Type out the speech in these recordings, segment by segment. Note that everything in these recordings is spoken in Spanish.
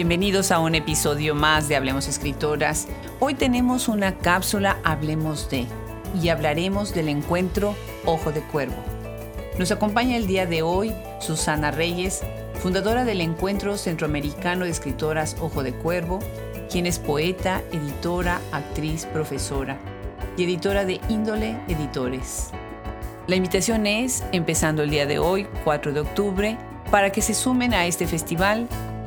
Bienvenidos a un episodio más de Hablemos Escritoras. Hoy tenemos una cápsula Hablemos de y hablaremos del encuentro Ojo de Cuervo. Nos acompaña el día de hoy Susana Reyes, fundadora del Encuentro Centroamericano de Escritoras Ojo de Cuervo, quien es poeta, editora, actriz, profesora y editora de Índole Editores. La invitación es, empezando el día de hoy, 4 de octubre, para que se sumen a este festival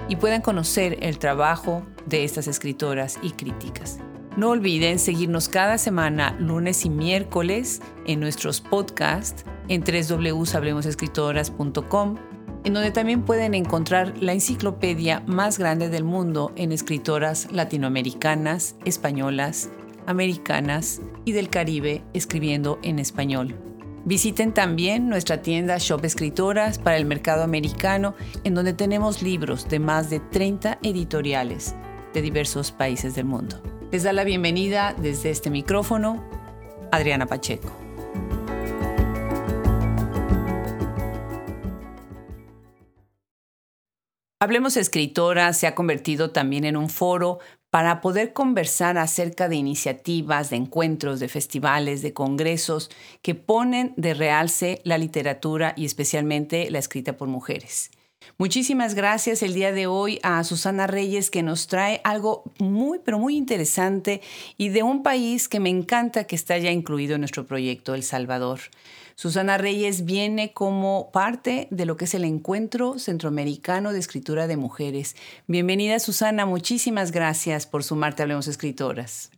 y puedan conocer el trabajo de estas escritoras y críticas. No olviden seguirnos cada semana, lunes y miércoles, en nuestros podcasts en www.hablemosescritoras.com, en donde también pueden encontrar la enciclopedia más grande del mundo en escritoras latinoamericanas, españolas, americanas y del Caribe escribiendo en español. Visiten también nuestra tienda Shop Escritoras para el mercado americano, en donde tenemos libros de más de 30 editoriales de diversos países del mundo. Les da la bienvenida desde este micrófono Adriana Pacheco. Hablemos Escritora se ha convertido también en un foro para poder conversar acerca de iniciativas, de encuentros, de festivales, de congresos que ponen de realce la literatura y especialmente la escrita por mujeres. Muchísimas gracias el día de hoy a Susana Reyes que nos trae algo muy, pero muy interesante y de un país que me encanta que está ya incluido en nuestro proyecto, El Salvador. Susana Reyes viene como parte de lo que es el Encuentro Centroamericano de Escritura de Mujeres. Bienvenida Susana, muchísimas gracias por sumarte a Hablemos Escritoras.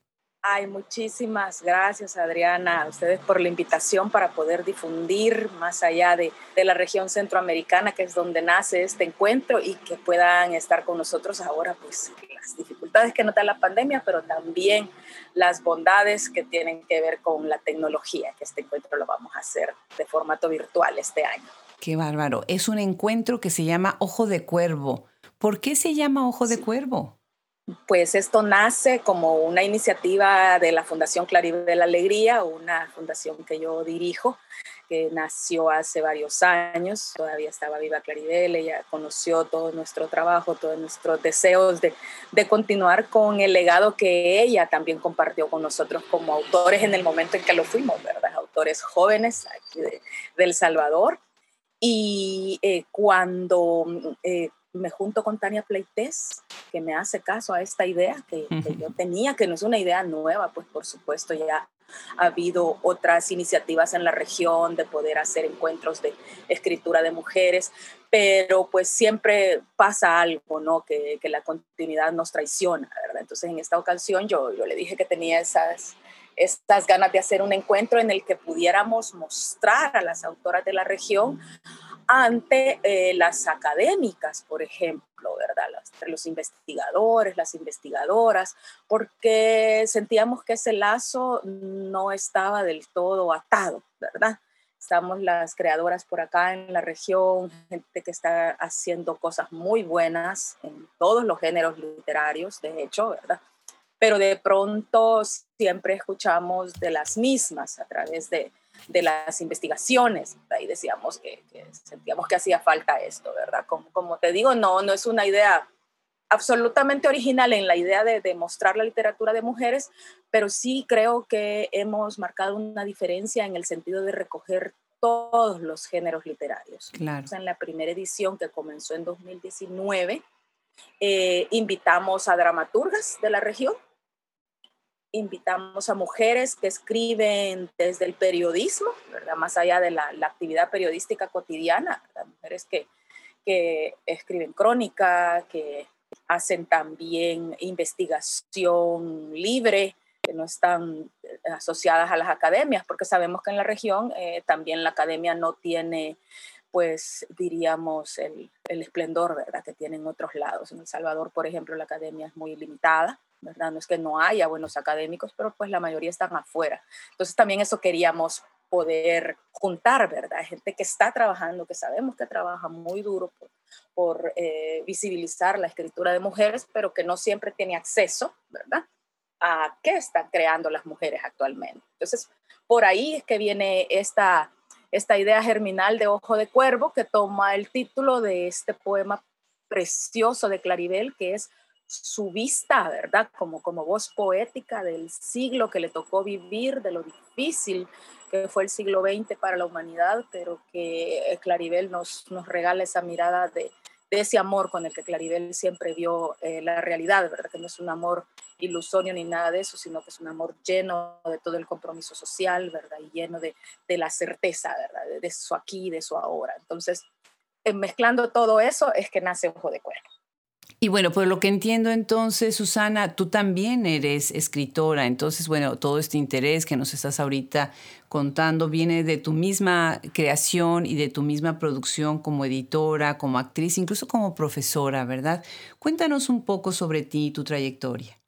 Ay, muchísimas gracias Adriana a ustedes por la invitación para poder difundir más allá de, de, la región centroamericana, que es donde nace este encuentro, y que puedan estar con nosotros ahora, pues las dificultades que nos da la pandemia, pero también las bondades que tienen que ver con la tecnología, que este encuentro lo vamos a hacer de formato virtual este año. Qué bárbaro. Es un encuentro que se llama Ojo de Cuervo. ¿Por qué se llama Ojo de Cuervo? Pues esto nace como una iniciativa de la Fundación Claribel de la Alegría, una fundación que yo dirijo, que nació hace varios años, todavía estaba viva Claribel, ella conoció todo nuestro trabajo, todos nuestros deseos de, de, continuar con el legado que ella también compartió con nosotros como autores en el momento en que lo fuimos, ¿verdad? Autores jóvenes aquí de, de El Salvador. Y eh, cuando eh, me junto con Tania Pleites, que me hace caso a esta idea que, que, yo tenía, que no es una idea nueva, pues por supuesto ya ha habido otras iniciativas en la región de poder hacer encuentros de escritura de mujeres, pero pues siempre pasa algo, ¿no? Que, que la continuidad nos traiciona, ¿verdad? Entonces en esta ocasión yo, yo le dije que tenía esas, estas ganas de hacer un encuentro en el que pudiéramos mostrar a las autoras de la región ante eh, las académicas, por ejemplo, ¿verdad? Los, los, investigadores, las investigadoras, porque sentíamos que ese lazo no estaba del todo atado, ¿verdad? Estamos las creadoras por acá en la región, gente que está haciendo cosas muy buenas en todos los géneros literarios, de hecho, ¿verdad? Pero de pronto siempre escuchamos de las mismas a través de, de las investigaciones. Ahí decíamos que, sentíamos que hacía falta esto, ¿verdad? Como, como, te digo, no, no es una idea absolutamente original en la idea de, de, mostrar la literatura de mujeres, pero sí creo que hemos marcado una diferencia en el sentido de recoger todos los géneros literarios. Claro. En la primera edición que comenzó en 2019, eh, invitamos a dramaturgas de la región, invitamos a mujeres que escriben desde el periodismo, ¿verdad? más allá de la, la actividad periodística cotidiana, ¿verdad? mujeres que, que escriben crónica, que hacen también investigación libre, que no están asociadas a las academias, porque sabemos que en la región eh, también la academia no tiene, pues diríamos, el, el esplendor ¿verdad? que tiene en otros lados. En El Salvador, por ejemplo, la academia es muy limitada ¿verdad? No es que no haya buenos académicos, pero pues la mayoría están afuera. Entonces también eso queríamos poder juntar, ¿verdad? Gente que está trabajando, que sabemos que trabaja muy duro por, por eh, visibilizar la escritura de mujeres, pero que no siempre tiene acceso, ¿verdad? A qué están creando las mujeres actualmente. Entonces, por ahí es que viene esta, esta idea germinal de Ojo de Cuervo, que toma el título de este poema precioso de Claribel, que es su vista, ¿verdad? Como, como voz poética del siglo que le tocó vivir, de lo difícil que fue el siglo XX para la humanidad, pero que Claribel nos, nos regala esa mirada de, de ese amor con el que Claribel siempre vio eh, la realidad, ¿verdad? Que no es un amor ilusorio ni nada de eso, sino que es un amor lleno de todo el compromiso social, ¿verdad? Y lleno de, de la certeza, ¿verdad? De, de, su aquí, de su ahora. Entonces, mezclando todo eso es que nace Ojo de Cuervo. Y bueno, por lo que entiendo entonces, Susana, tú también eres escritora, entonces, bueno, todo este interés que nos estás ahorita contando viene de tu misma creación y de tu misma producción como editora, como actriz, incluso como profesora, ¿verdad? Cuéntanos un poco sobre ti y tu trayectoria.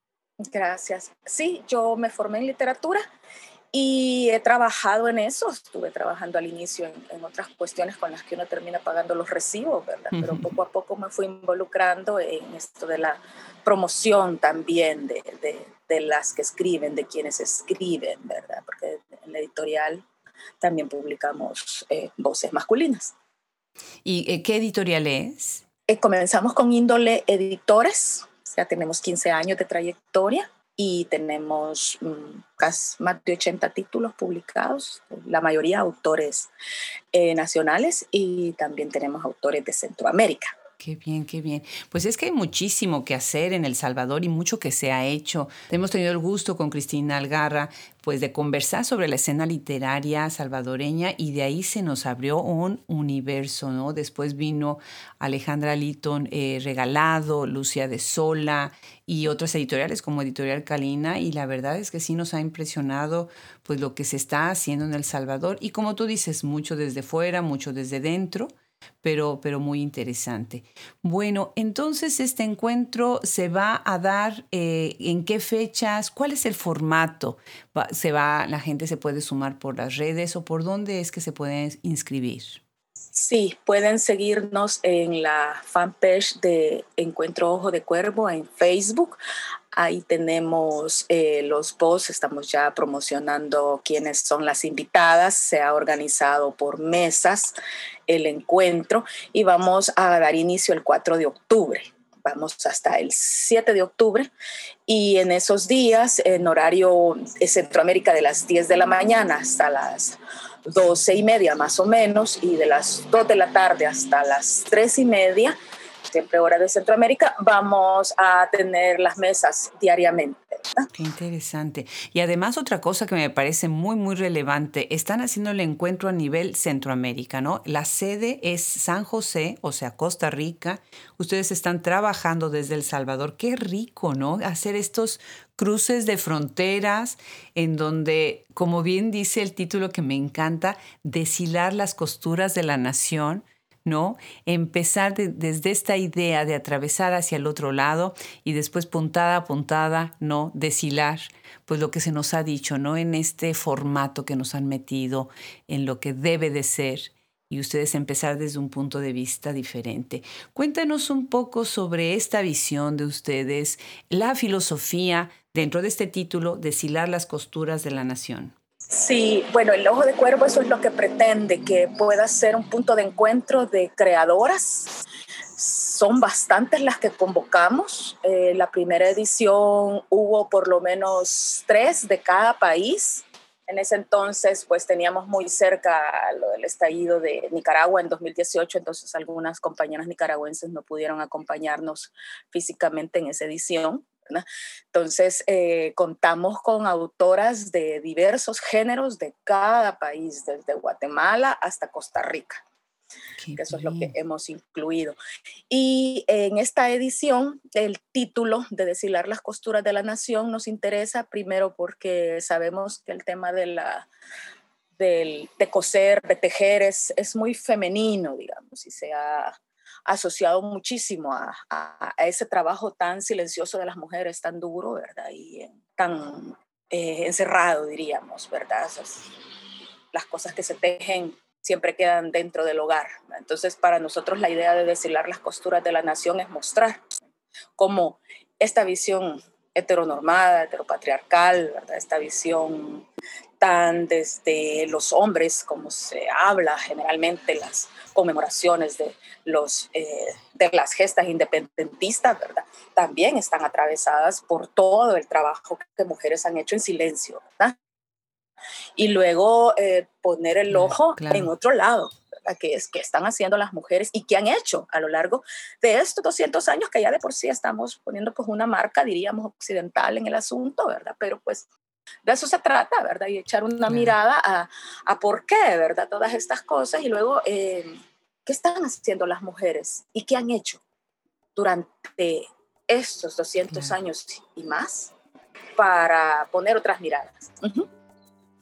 Gracias. Sí, yo me formé en literatura y he trabajado en eso, estuve trabajando al inicio en, otras cuestiones con las que uno termina pagando los recibos, ¿verdad? Pero poco a poco me fui involucrando en esto de la promoción también de, de, las que escriben, de quienes escriben, ¿verdad? Porque en la editorial también publicamos eh, voces masculinas. ¿Y eh, qué editorial es? Eh, comenzamos con índole editores, ya tenemos 15 años de trayectoria y tenemos mm, casi más de 80 títulos publicados, la mayoría autores eh, nacionales y también tenemos autores de Centroamérica. Qué bien, qué bien. Pues es que hay muchísimo que hacer en El Salvador y mucho que se ha hecho. Hemos tenido el gusto con Cristina Algarra, pues de conversar sobre la escena literaria salvadoreña y de ahí se nos abrió un universo, ¿no? Después vino Alejandra Litton eh, Regalado, Lucia de Sola y otras editoriales como Editorial Calina y la verdad es que sí nos ha impresionado pues lo que se está haciendo en El Salvador y como tú dices, mucho desde fuera, mucho desde dentro pero, pero muy interesante. Bueno, entonces este encuentro se va a dar eh, en qué fechas, cuál es el formato, se va, la gente se puede sumar por las redes o por dónde es que se pueden inscribir. Sí, pueden seguirnos en la fanpage de Encuentro Ojo de Cuervo en Facebook. Ahí tenemos eh, los posts, estamos ya promocionando quiénes son las invitadas. Se ha organizado por mesas el encuentro y vamos a dar inicio el 4 de octubre. Vamos hasta el 7 de octubre y en esos días, en horario de Centroamérica de las 10 de la mañana hasta las 12 y media más o menos, y de las 2 de la tarde hasta las 3 y media, siempre hora de Centroamérica, vamos a tener las mesas diariamente. Qué interesante. Y además otra cosa que me parece muy, muy relevante, están haciendo el encuentro a nivel Centroamérica, ¿no? La sede es San José, o sea, Costa Rica. Ustedes están trabajando desde El Salvador. Qué rico, ¿no? Hacer estos cruces de fronteras en donde, como bien dice el título que me encanta, deshilar las costuras de la nación ¿no? Empezar desde esta idea de atravesar hacia el otro lado y después puntada a puntada, ¿no? Deshilar, pues lo que se nos ha dicho, ¿no? En este formato que nos han metido, en lo que debe de ser y ustedes empezar desde un punto de vista diferente. Cuéntanos un poco sobre esta visión de ustedes, la filosofía dentro de este título, Deshilar las costuras de la nación. Sí, bueno, el ojo de cuervo eso es lo que pretende, que pueda ser un punto de encuentro de creadoras. Son bastantes las que convocamos. Eh, la primera edición hubo por lo menos tres de cada país. En ese entonces, pues teníamos muy cerca lo del estallido de Nicaragua en 2018, entonces algunas compañeras nicaragüenses no pudieron acompañarnos físicamente en esa edición. Entonces, eh, contamos con autoras de diversos géneros de cada país, desde Guatemala hasta Costa Rica. eso es lo que hemos incluido. Y en esta edición, el título de Deshilar las costuras de la nación nos interesa primero porque sabemos que el tema de la de coser, de tejer es, es muy femenino, digamos, y se ha asociado muchísimo a, ese trabajo tan silencioso de las mujeres, tan duro, ¿verdad? Y tan eh, encerrado, diríamos, ¿verdad? las cosas que se tejen siempre quedan dentro del hogar. Entonces, para nosotros la idea de deshilar las costuras de la nación es mostrar cómo esta visión heteronormada, heteropatriarcal, ¿verdad? esta visión están desde los hombres, como se habla generalmente las conmemoraciones de, los, eh, de las gestas independentistas, ¿verdad? También están atravesadas por todo el trabajo que mujeres han hecho en silencio, ¿verdad? Y luego eh, poner el ojo en otro lado. Que es que están haciendo las mujeres y que han hecho a lo largo de estos 200 años que ya de por sí estamos poniendo pues una marca, diríamos, occidental en el asunto, ¿verdad? Pero pues de eso se trata, ¿verdad? Y echar una mirada a, a, por qué, ¿verdad? Todas estas cosas y luego, eh, ¿qué están haciendo las mujeres y qué han hecho durante estos 200 años y más para poner otras miradas?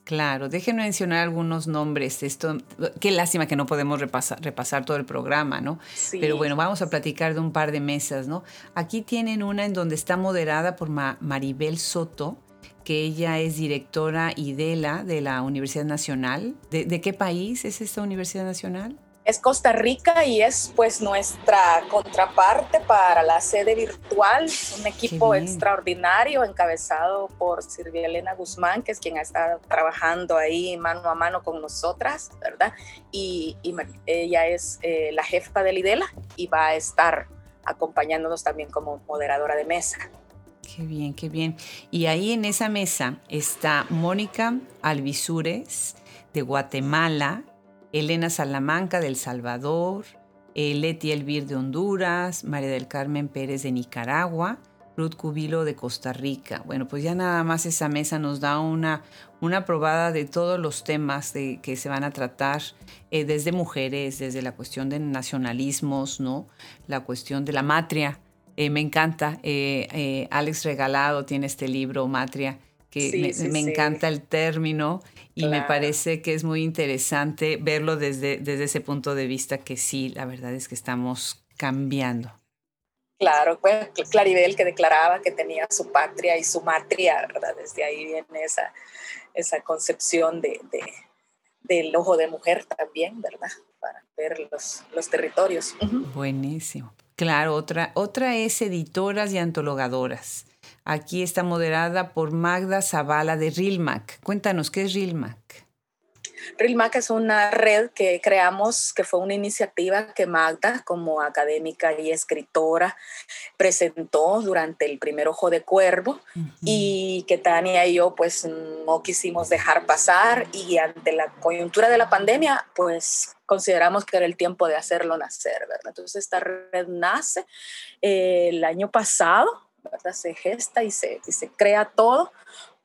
Claro, déjenme mencionar algunos nombres. Esto, qué lástima que no podemos repasar, repasar todo el programa, ¿no? Pero bueno, vamos a platicar de un par de mesas, ¿no? Aquí tienen una en donde está moderada por Maribel Soto, que ella es directora IDELA de la Universidad Nacional. ¿De, qué país es esta Universidad Nacional? Es Costa Rica y es pues nuestra contraparte para la sede virtual, un equipo extraordinario encabezado por Silvia Elena Guzmán, que es quien ha estado trabajando ahí mano a mano con nosotras, ¿verdad? Y, ella es eh, la jefa del IDELA y va a estar acompañándonos también como moderadora de mesa. Qué bien, qué bien. Y ahí en esa mesa está Mónica Alvisures de Guatemala, Elena Salamanca del Salvador, eh, Leti Elvir de Honduras, María del Carmen Pérez de Nicaragua, Ruth Cubilo de Costa Rica. Bueno, pues ya nada más esa mesa nos da una, una probada de todos los temas de, que se van a tratar, eh, desde mujeres, desde la cuestión de nacionalismos, ¿no? La cuestión de la matria, eh, me encanta. Eh, eh, Alex Regalado tiene este libro, Matria, que me, encanta el término y me parece que es muy interesante verlo desde, desde ese punto de vista que sí, la verdad es que estamos cambiando. Claro, pues Claribel que declaraba que tenía su patria y su matria, ¿verdad? Desde ahí viene esa, esa concepción de, del ojo de mujer también, ¿verdad? Para ver los, los territorios. Buenísimo. Claro, otra, otra es Editoras y Antologadoras. Aquí está moderada por Magda Zavala de Rilmac. Cuéntanos, ¿qué es Rilmac? RILMAC es una red que creamos, que fue una iniciativa que Magda, como académica y escritora, presentó durante el primer Ojo de Cuervo y que Tania y yo pues no quisimos dejar pasar y ante la coyuntura de la pandemia pues consideramos que era el tiempo de hacerlo nacer, ¿verdad? Entonces esta red nace eh, el año pasado, ¿verdad? Se gesta y se, y se crea todo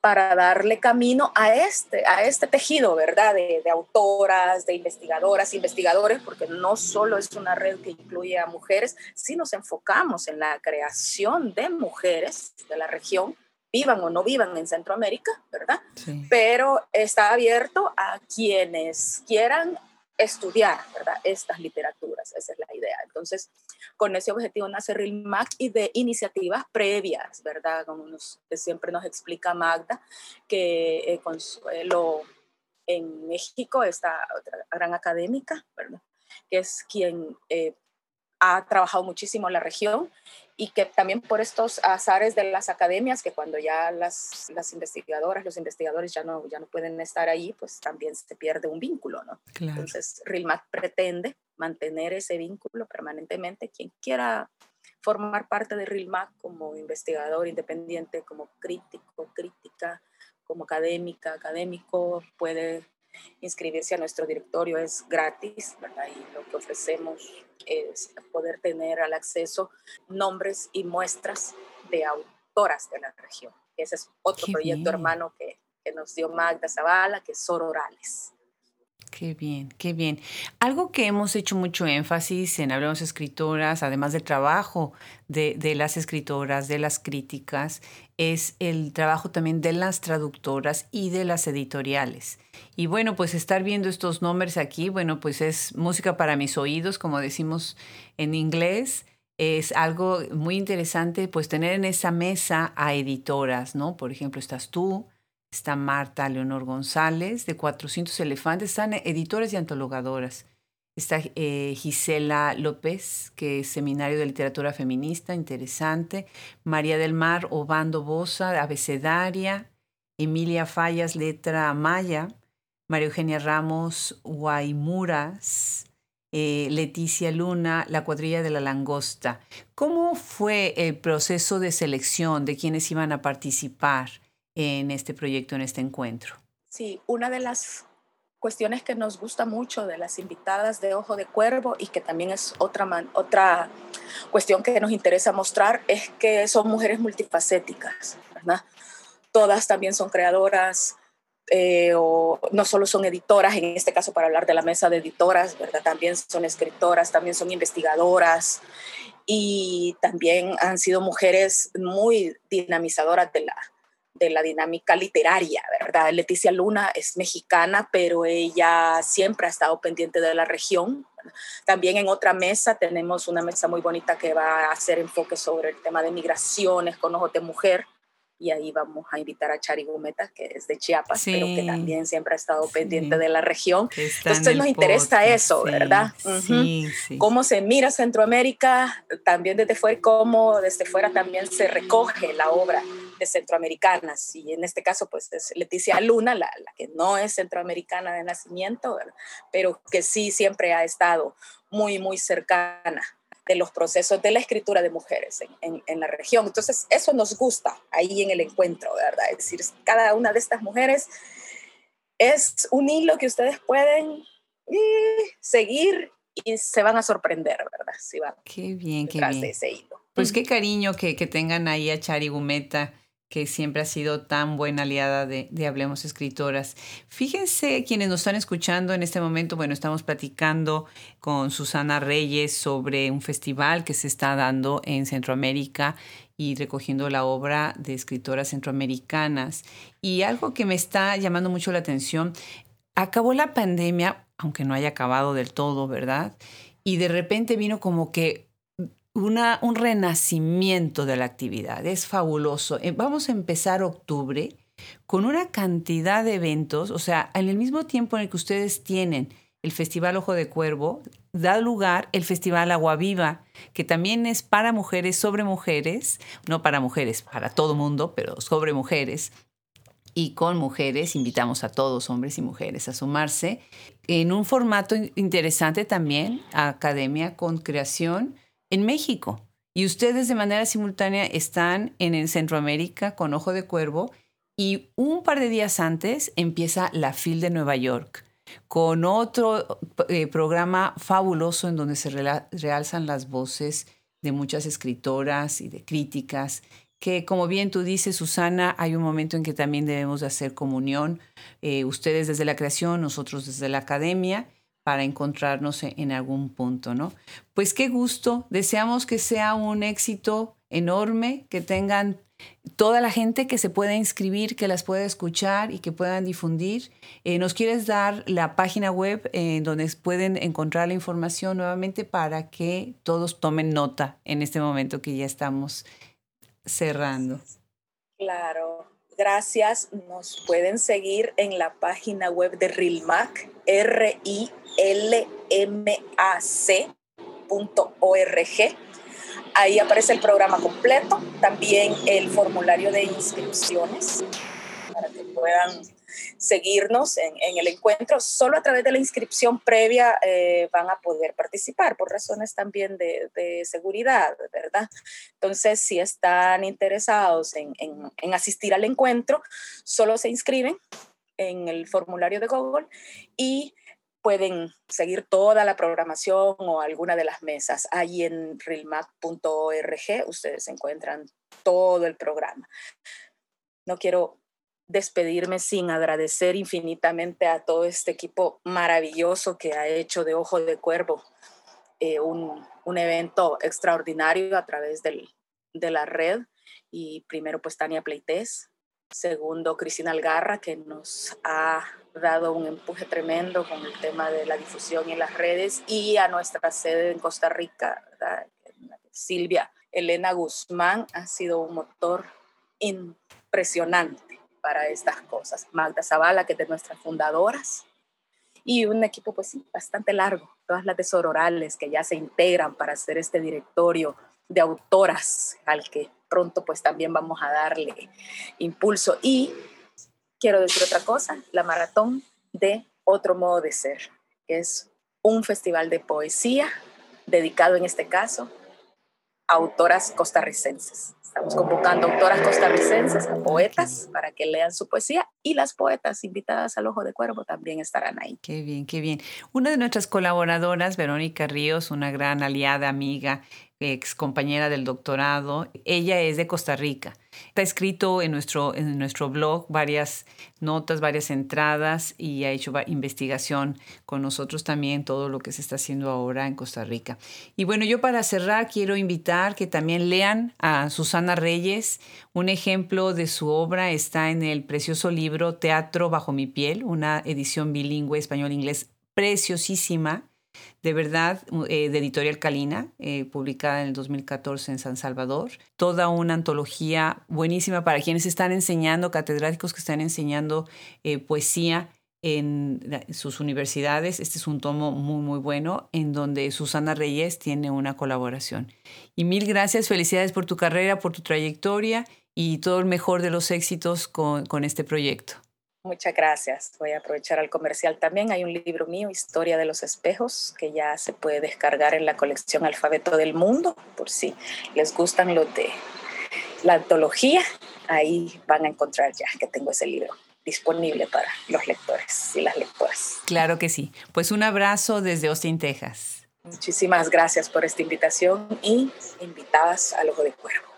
para darle camino a este, a este tejido, ¿verdad? De, autoras, de investigadoras, investigadores, porque no solo es una red que incluye a mujeres, si nos enfocamos en la creación de mujeres de la región, vivan o no vivan en Centroamérica, ¿verdad? Pero está abierto a quienes quieran estudiar, ¿verdad? Estas literaturas, esa es la idea. Entonces, con ese objetivo nace RILMAC y de iniciativas previas, ¿verdad? Como que siempre nos explica Magda, que eh, Consuelo en México, esta otra gran académica, ¿verdad? Que es quien eh, ha trabajado muchísimo en la región y que también por estos azares de las academias, que cuando ya las, las investigadoras, los investigadores ya no, ya no pueden estar ahí, pues también se pierde un vínculo, ¿no? Entonces, RILMAC pretende mantener ese vínculo permanentemente. Quien quiera formar parte de RILMAC como investigador independiente, como crítico, crítica, como académica, académico, puede inscribirse a nuestro directorio, es gratis, ¿verdad? Y lo que ofrecemos es poder tener al acceso nombres y muestras de autoras de la región. Ese es otro proyecto hermano que, que, nos dio Magda Zavala, que es Sororales. Qué bien, qué bien. Algo que hemos hecho mucho énfasis en Hablemos Escritoras, además del trabajo de, de, las escritoras, de las críticas, es el trabajo también de las traductoras y de las editoriales. Y bueno, pues estar viendo estos nombres aquí, bueno, pues es música para mis oídos, como decimos en inglés. Es algo muy interesante, pues tener en esa mesa a editoras, ¿no? Por ejemplo, estás tú, está Marta Leonor González, de 400 Elefantes, están editoras y antologadoras. Está eh, Gisela López, que es Seminario de Literatura Feminista, interesante. María del Mar Obando Bosa, Abecedaria. Emilia Fallas, letra maya, María Eugenia Ramos, Guaymuras, eh, Leticia Luna, la cuadrilla de la langosta. ¿Cómo fue el proceso de selección de quienes iban a participar en este proyecto, en este encuentro? Sí, una de las cuestiones que nos gusta mucho de las invitadas de Ojo de Cuervo y que también es otra, otra cuestión que nos interesa mostrar es que son mujeres multifacéticas, ¿verdad? Todas también son creadoras, eh, o no solo son editoras, en este caso para hablar de la mesa de editoras, ¿verdad? También son escritoras, también son investigadoras y también han sido mujeres muy dinamizadoras de la, de la dinámica literaria, ¿verdad? Leticia Luna es mexicana, pero ella siempre ha estado pendiente de la región. También en otra mesa tenemos una mesa muy bonita que va a hacer enfoque sobre el tema de migraciones con ojos de mujer y ahí vamos a invitar a Chari Gumeta, que es de Chiapas, pero que también siempre ha estado pendiente de la región. Entonces nos interesa eso, ¿verdad? Cómo se mira Centroamérica, también desde fuera, cómo desde fuera también se recoge la obra de centroamericanas. Y en este caso, pues es Leticia Luna, la, la que no es centroamericana de nacimiento, pero que sí siempre ha estado muy, muy cercana de los procesos de la escritura de mujeres en, en, la región. Entonces, eso nos gusta ahí en el encuentro, ¿verdad? Es decir, cada una de estas mujeres es un hilo que ustedes pueden eh, seguir y se van a sorprender, ¿verdad? Si van qué bien, qué bien. De ese hilo. Pues qué cariño que, que tengan ahí a Chari Gumeta que siempre ha sido tan buena aliada de, Hablemos Escritoras. Fíjense quienes nos están escuchando en este momento, bueno, estamos platicando con Susana Reyes sobre un festival que se está dando en Centroamérica y recogiendo la obra de escritoras centroamericanas. Y algo que me está llamando mucho la atención, acabó la pandemia, aunque no haya acabado del todo, ¿verdad? Y de repente vino como que un renacimiento de la actividad. Es fabuloso. Eh, vamos a empezar octubre con una cantidad de eventos, o sea, en el mismo tiempo en el que ustedes tienen el Festival Ojo de Cuervo, da lugar el Festival Agua Viva, que también es para mujeres, sobre mujeres, no para mujeres, para todo mundo, pero sobre mujeres. Y con mujeres invitamos a todos, hombres y mujeres, a sumarse en un formato interesante también, academia con creación en México. Y ustedes de manera simultánea están en Centroamérica con Ojo de Cuervo y un par de días antes empieza la FIL de Nueva York con otro eh, programa fabuloso en donde se realzan las voces de muchas escritoras y de críticas, que como bien tú dices, Susana, hay un momento en que también debemos de hacer comunión, eh, ustedes desde la creación, nosotros desde la academia, para encontrarnos e-, en algún punto, ¿no? Pues qué gusto, deseamos que sea un éxito enorme, que tengan toda la gente que se pueda inscribir, que las pueda escuchar y que puedan difundir. Eh, ¿Nos quieres dar la página web en donde pueden encontrar la información nuevamente para que todos tomen nota en este momento que ya estamos cerrando? Claro, gracias. Nos pueden seguir en la página web de RILMAC, R-I lmac.org. Ahí aparece el programa completo, también el formulario de inscripciones para que puedan seguirnos en, el encuentro. Solo a través de la inscripción previa eh, van a poder participar por razones también de, seguridad, ¿verdad? Entonces, si están interesados en, en asistir al encuentro, solo se inscriben en el formulario de Google y pueden seguir toda la programación o alguna de las mesas. Ahí en realmac.org ustedes encuentran todo el programa. No quiero despedirme sin agradecer infinitamente a todo este equipo maravilloso que ha hecho de Ojo de Cuervo eh, un, evento extraordinario a través del, de la red. Y primero, pues Tania Pleites, segundo, Cristina Algarra, que nos ha dado un empuje tremendo con el tema de la difusión en las redes y a nuestra sede en Costa Rica, Silvia Elena Guzmán ha sido un motor impresionante para estas cosas. Magda Zavala, que es de nuestras fundadoras, y un equipo pues bastante largo, todas las tesororales que ya se integran para hacer este directorio de autoras al que pronto pues también vamos a darle impulso. Y quiero decir otra cosa, la maratón de Otro Modo de Ser, que es un festival de poesía dedicado en este caso a autoras costarricenses. Estamos convocando autoras costarricenses, a poetas, para que lean su poesía y las poetas invitadas al Ojo de Cuervo también estarán ahí. Qué bien, qué bien. Una de nuestras colaboradoras, Verónica Ríos, una gran aliada, amiga, ex compañera del doctorado. Ella es de Costa Rica. Está escrito en nuestro, en nuestro blog varias notas, varias entradas y ha hecho investigación con nosotros también todo lo que se está haciendo ahora en Costa Rica. Y bueno, yo para cerrar quiero invitar que también lean a Susana Reyes. Un ejemplo de su obra está en el precioso libro Teatro bajo mi piel, una edición bilingüe español-inglés preciosísima de verdad, eh, de Editorial Calina, eh, publicada en el 2014 en San Salvador. Toda una antología buenísima para quienes están enseñando, catedráticos que están enseñando eh, poesía en sus universidades. Este es un tomo muy, muy bueno en donde Susana Reyes tiene una colaboración. Y mil gracias, felicidades por tu carrera, por tu trayectoria y todo el mejor de los éxitos con este proyecto. Muchas gracias. Voy a aprovechar al comercial también. Hay un libro mío, Historia de los Espejos, que ya se puede descargar en la colección Alfabeto del Mundo, por si les gustan los de la antología. Ahí van a encontrar ya que tengo ese libro disponible para los lectores y las lectoras. Claro que sí. Pues un abrazo desde Austin, Texas. Muchísimas gracias por esta invitación y invitadas al Ojo de Cuervo.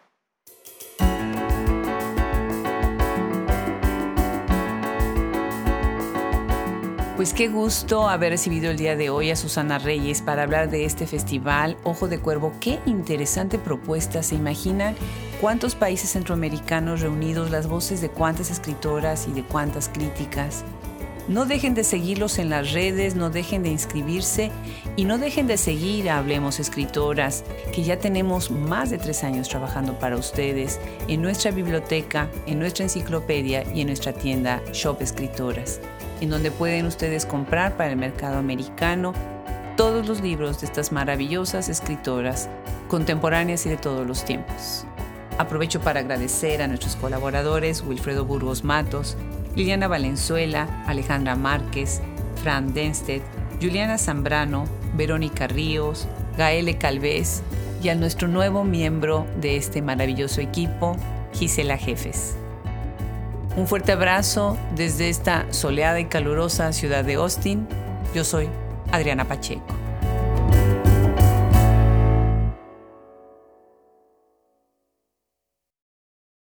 Pues qué gusto haber recibido el día de hoy a Susana Reyes para hablar de este festival Ojo de Cuervo. Qué interesante propuesta. ¿Se imaginan cuántos países centroamericanos reunidos, las voces de cuántas escritoras y de cuántas críticas? No dejen de seguirlos en las redes, no dejen de inscribirse y no dejen de seguir a Hablemos Escritoras, que ya tenemos más de tres años trabajando para ustedes en nuestra biblioteca, en nuestra enciclopedia y en nuestra tienda Shop Escritoras en donde pueden ustedes comprar para el mercado americano todos los libros de estas maravillosas escritoras contemporáneas y de todos los tiempos. Aprovecho para agradecer a nuestros colaboradores Wilfredo Burgos Matos, Liliana Valenzuela, Alejandra Márquez, Fran Denstedt, Juliana Zambrano, Verónica Ríos, Gaele Calvez y a nuestro nuevo miembro de este maravilloso equipo, Gisela Jefes. Un fuerte abrazo desde esta soleada y calurosa ciudad de Austin. Yo soy Adriana Pacheco.